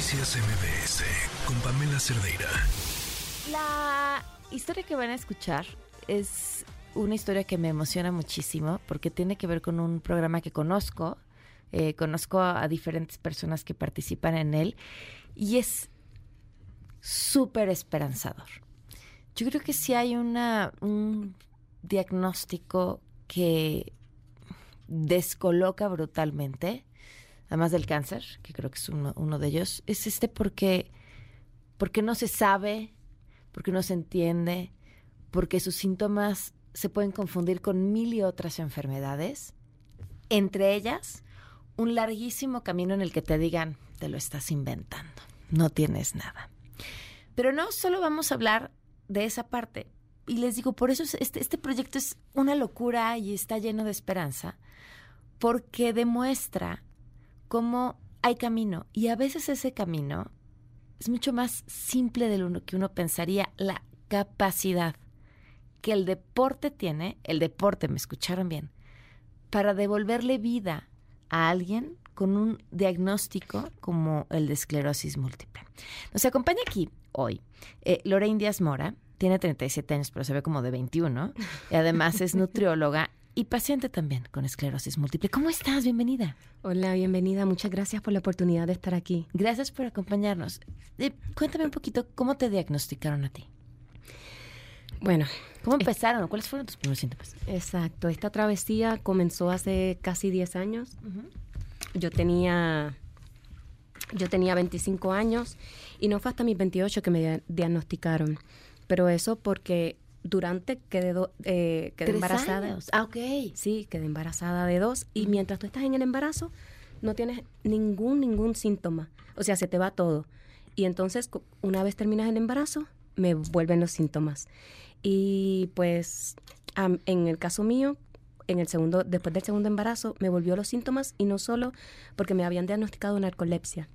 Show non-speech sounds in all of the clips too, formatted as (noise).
Noticias MBS con Pamela Cerdeira. La historia que van a escuchar es una historia que me emociona muchísimo porque tiene que ver con un programa que conozco. Eh, conozco a, diferentes personas que participan en él y es súper esperanzador. Yo creo que si hay una, un diagnóstico que descoloca brutalmente, además del cáncer, que creo que es uno, de ellos, es este porque, porque no se sabe, porque no se entiende, porque sus síntomas se pueden confundir con mil y otras enfermedades, entre ellas un larguísimo camino en el que te digan, te lo estás inventando, no tienes nada. Pero no solo vamos a hablar de esa parte, y les digo, por eso es- este, este proyecto es una locura y está lleno de esperanza, porque demuestra cómo hay camino, y a veces ese camino es mucho más simple de lo que uno pensaría, la capacidad que el deporte tiene, el deporte, me escucharon bien, para devolverle vida a alguien con un diagnóstico como el de esclerosis múltiple. Nos acompaña aquí hoy eh, Lorraine Díaz Mora, tiene 37 años, pero se ve como de 21, y además es (laughs) nutrióloga y paciente también con esclerosis múltiple. ¿Cómo estás? Bienvenida. Hola, bienvenida. Muchas gracias por la oportunidad de estar aquí. Gracias por acompañarnos. Eh, cuéntame un poquito, ¿cómo te diagnosticaron a ti? Bueno, ¿Cómo empezaron? ¿Cuáles fueron tus primeros síntomas? exacto. Esta travesía comenzó hace casi 10 años. Yo tenía yo tenía 25 años y no fue hasta mis 28 que me dia- diagnosticaron. Pero eso porque durante quedé, do- eh, quedé Tres embarazada. años. Ah, ok. Sí, quedé embarazada de dos y mientras tú estás en el embarazo no tienes ningún, ningún síntoma. O sea, se te va todo. Y entonces, una vez terminas el embarazo, me vuelven los síntomas. Y pues, am- en el caso mío, en el segundo, después del segundo embarazo, me volvió los síntomas y no solo porque me habían diagnosticado narcolepsia.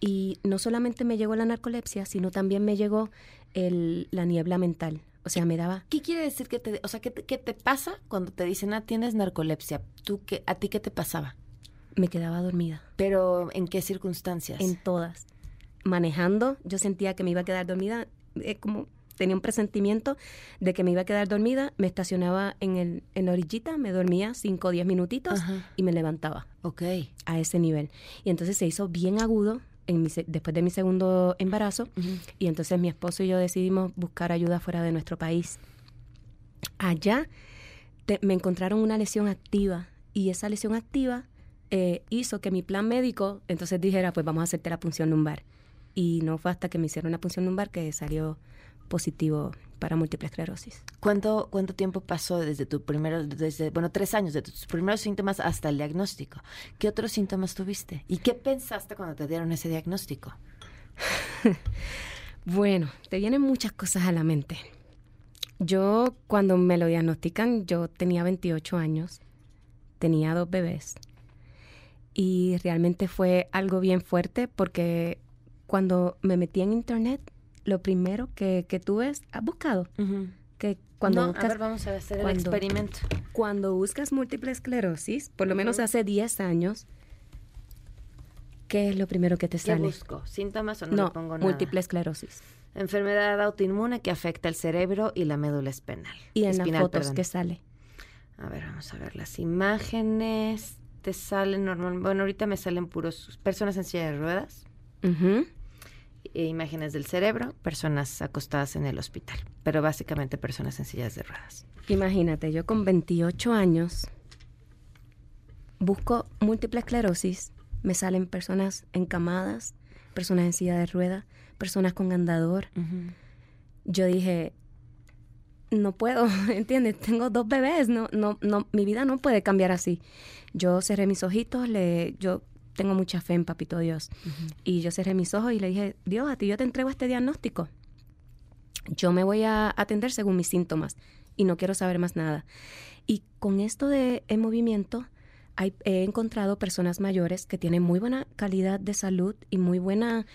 Y no solamente me llegó la narcolepsia, sino también me llegó el- la niebla mental. O sea, me daba ¿Qué quiere decir que te, o sea, qué te, qué te pasa cuando te dicen, ah, tienes narcolepsia? ¿Tú qué, a ti qué te pasaba? me quedaba dormida. Pero, ¿en qué circunstancias? En todas. Manejando, yo sentía que me iba a quedar dormida, eh, como tenía un presentimiento de que me iba a quedar dormida, me estacionaba en, el, en la orillita, me dormía 5 o 10 minutitos Ajá. y me levantaba Ok. a ese nivel. Y entonces se hizo bien agudo en mi después de mi segundo embarazo y entonces mi esposo y yo decidimos buscar ayuda fuera de nuestro país. Allá te- me encontraron una lesión activa y esa lesión activa eh, hizo que mi plan médico entonces dijera, pues vamos a hacerte la punción lumbar. Y no fue hasta que me hicieron la punción lumbar que salió positivo para múltiple esclerosis. ¿Cuánto, ¿Cuánto tiempo pasó desde tu primero, desde, bueno, tres años, de tus primeros síntomas hasta el diagnóstico? ¿Qué otros síntomas tuviste? ¿Y qué pensaste cuando te dieron ese diagnóstico? (laughs) Bueno, te vienen muchas cosas a la mente. Yo, cuando me lo diagnostican, yo tenía 28 años, tenía dos bebés. Y realmente fue algo bien fuerte porque cuando me metí en internet, lo primero que, que tuve es, ¿has buscado? Que cuando, no, buscas, a ver, vamos a hacer el experimento. cuando buscas múltiple esclerosis, por lo menos hace 10 años, ¿qué es lo primero que te ¿Qué sale? busco? ¿Síntomas o no, no, le pongo nada? múltiple esclerosis. Enfermedad autoinmune que afecta el cerebro y la médula espinal. Y en Espinal, las fotos perdón. que sale. A ver, vamos a ver las imágenes. Te salen normal. Bueno, ahorita me salen puros personas en silla de ruedas. E imágenes del cerebro, personas acostadas en el hospital, pero básicamente personas en sillas de ruedas. Imagínate, yo con 28 años busco múltiple esclerosis, me salen personas encamadas, personas en silla de ruedas, personas con andador. Yo dije, no puedo, (laughs) ¿entiendes? Tengo dos bebés, no, no, no, mi vida no puede cambiar así. Yo cerré mis ojitos, le, yo tengo mucha fe en Papito Dios. Y yo cerré mis ojos y le dije, Dios, a ti yo te entrego este diagnóstico. Yo me voy a atender según mis síntomas y no quiero saber más nada. Y con esto de en movimiento, hay- he encontrado personas mayores que tienen muy buena calidad de salud y muy buena,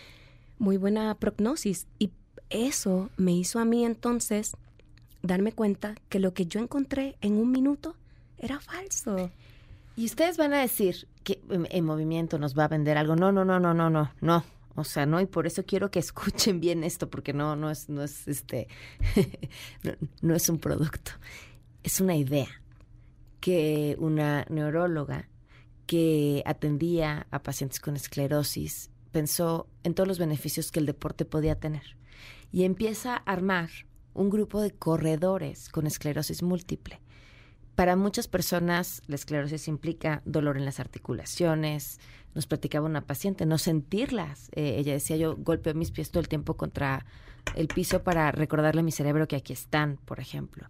muy buena prognosis. Y eso me hizo a mí entonces darme cuenta que lo que yo encontré en un minuto era falso. Y ustedes van a decir que en, en movimiento nos va a vender algo. No, no, no, no, no, no, no. O sea, ¿no? Y por eso quiero que (laughs) escuchen bien esto, porque no, no es, no es este, (laughs) no, es un producto. Es una idea que una neuróloga que atendía a pacientes con esclerosis pensó en todos los beneficios que el deporte podía tener y empieza a armar un grupo de corredores con esclerosis múltiple. Para muchas personas la esclerosis implica dolor en las articulaciones. Nos platicaba una paciente, no sentirlas. Eh, ella decía, yo golpeo mis pies todo el tiempo contra el piso para recordarle a mi cerebro que aquí están, por ejemplo.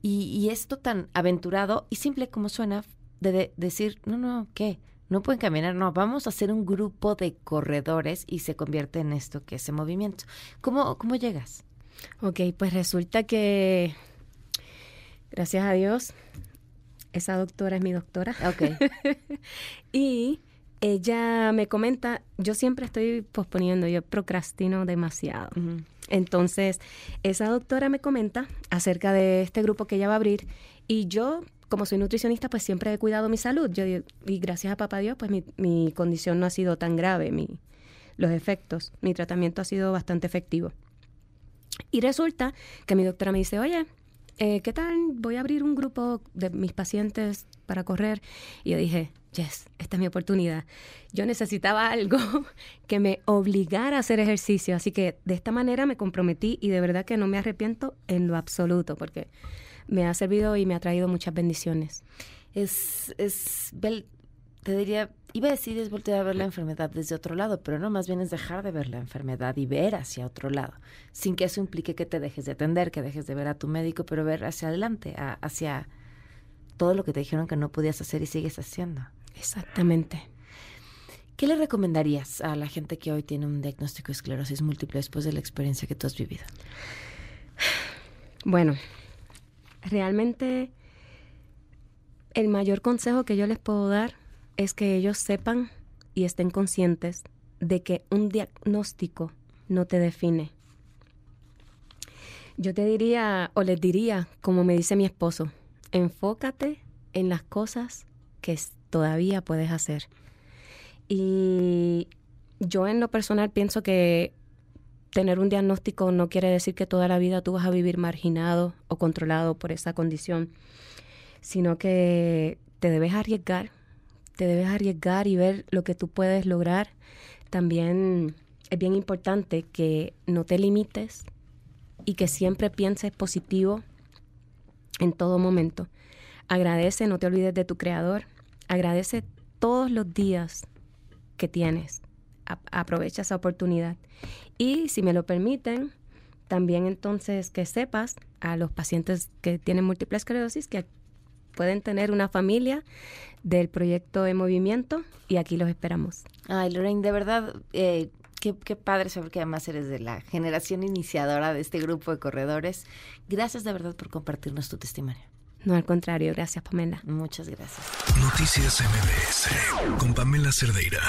Y, esto tan aventurado y simple como suena, de, decir, no, no, ¿qué? No pueden caminar, no, vamos a hacer un grupo de corredores y se convierte en esto que es el movimiento. ¿Cómo, cómo llegas? Ok, pues resulta que, gracias a Dios, esa doctora es mi doctora. Ok. (laughs) y ella me comenta, yo siempre estoy posponiendo, yo procrastino demasiado. Entonces, esa doctora me comenta acerca de este grupo que ella va a abrir y yo, como soy nutricionista, pues siempre he cuidado mi salud. Yo, y gracias a papá Dios, pues mi, mi condición no ha sido tan grave, mi, los efectos, mi tratamiento ha sido bastante efectivo. Y resulta que mi doctora me dice, oye, eh, ¿qué tal? Voy a abrir un grupo de mis pacientes para correr. Y yo dije, yes, esta es mi oportunidad. Yo necesitaba (laughs) algo que me obligara a hacer ejercicio. Así que de esta manera me comprometí y de verdad que no me arrepiento en lo absoluto porque me ha servido y me ha traído muchas bendiciones. Es, es, te diría, iba a decir es voltear a ver la enfermedad desde otro lado, pero no, más bien es dejar de ver la enfermedad y ver hacia otro lado, sin que eso implique que te dejes de atender, que dejes de ver a tu médico, pero ver hacia adelante, hacia todo lo que te dijeron que no podías hacer y sigues haciendo. Exactamente. ¿Qué le recomendarías a la gente que hoy tiene un diagnóstico de esclerosis múltiple después de la experiencia que tú has vivido? Bueno, realmente el mayor consejo que yo les puedo dar es que ellos sepan y estén conscientes de que un diagnóstico no te define. Yo te diría, o les diría, como me dice mi esposo, enfócate en las cosas que todavía puedes hacer. Y yo en lo personal pienso que tener un diagnóstico no quiere decir que toda la vida tú vas a vivir marginado o controlado por esa condición, sino que te debes arriesgar te debes arriesgar y ver lo que tú puedes lograr. También es bien importante que no te limites y que siempre pienses positivo en todo momento. Agradece, no te olvides de tu creador. Agradece todos los días que tienes. aprovecha esa oportunidad. Y si me lo permiten, también entonces que sepas a los pacientes que tienen múltiple esclerosis que pueden tener una familia del proyecto de movimiento y aquí los esperamos. Ay, Lorraine, de verdad, eh, qué, qué padre saber que además eres de la generación iniciadora de este grupo de corredores. Gracias de verdad por compartirnos tu testimonio. No, al contrario, gracias Pamela. Muchas gracias. Noticias MBS con Pamela Cerdeira.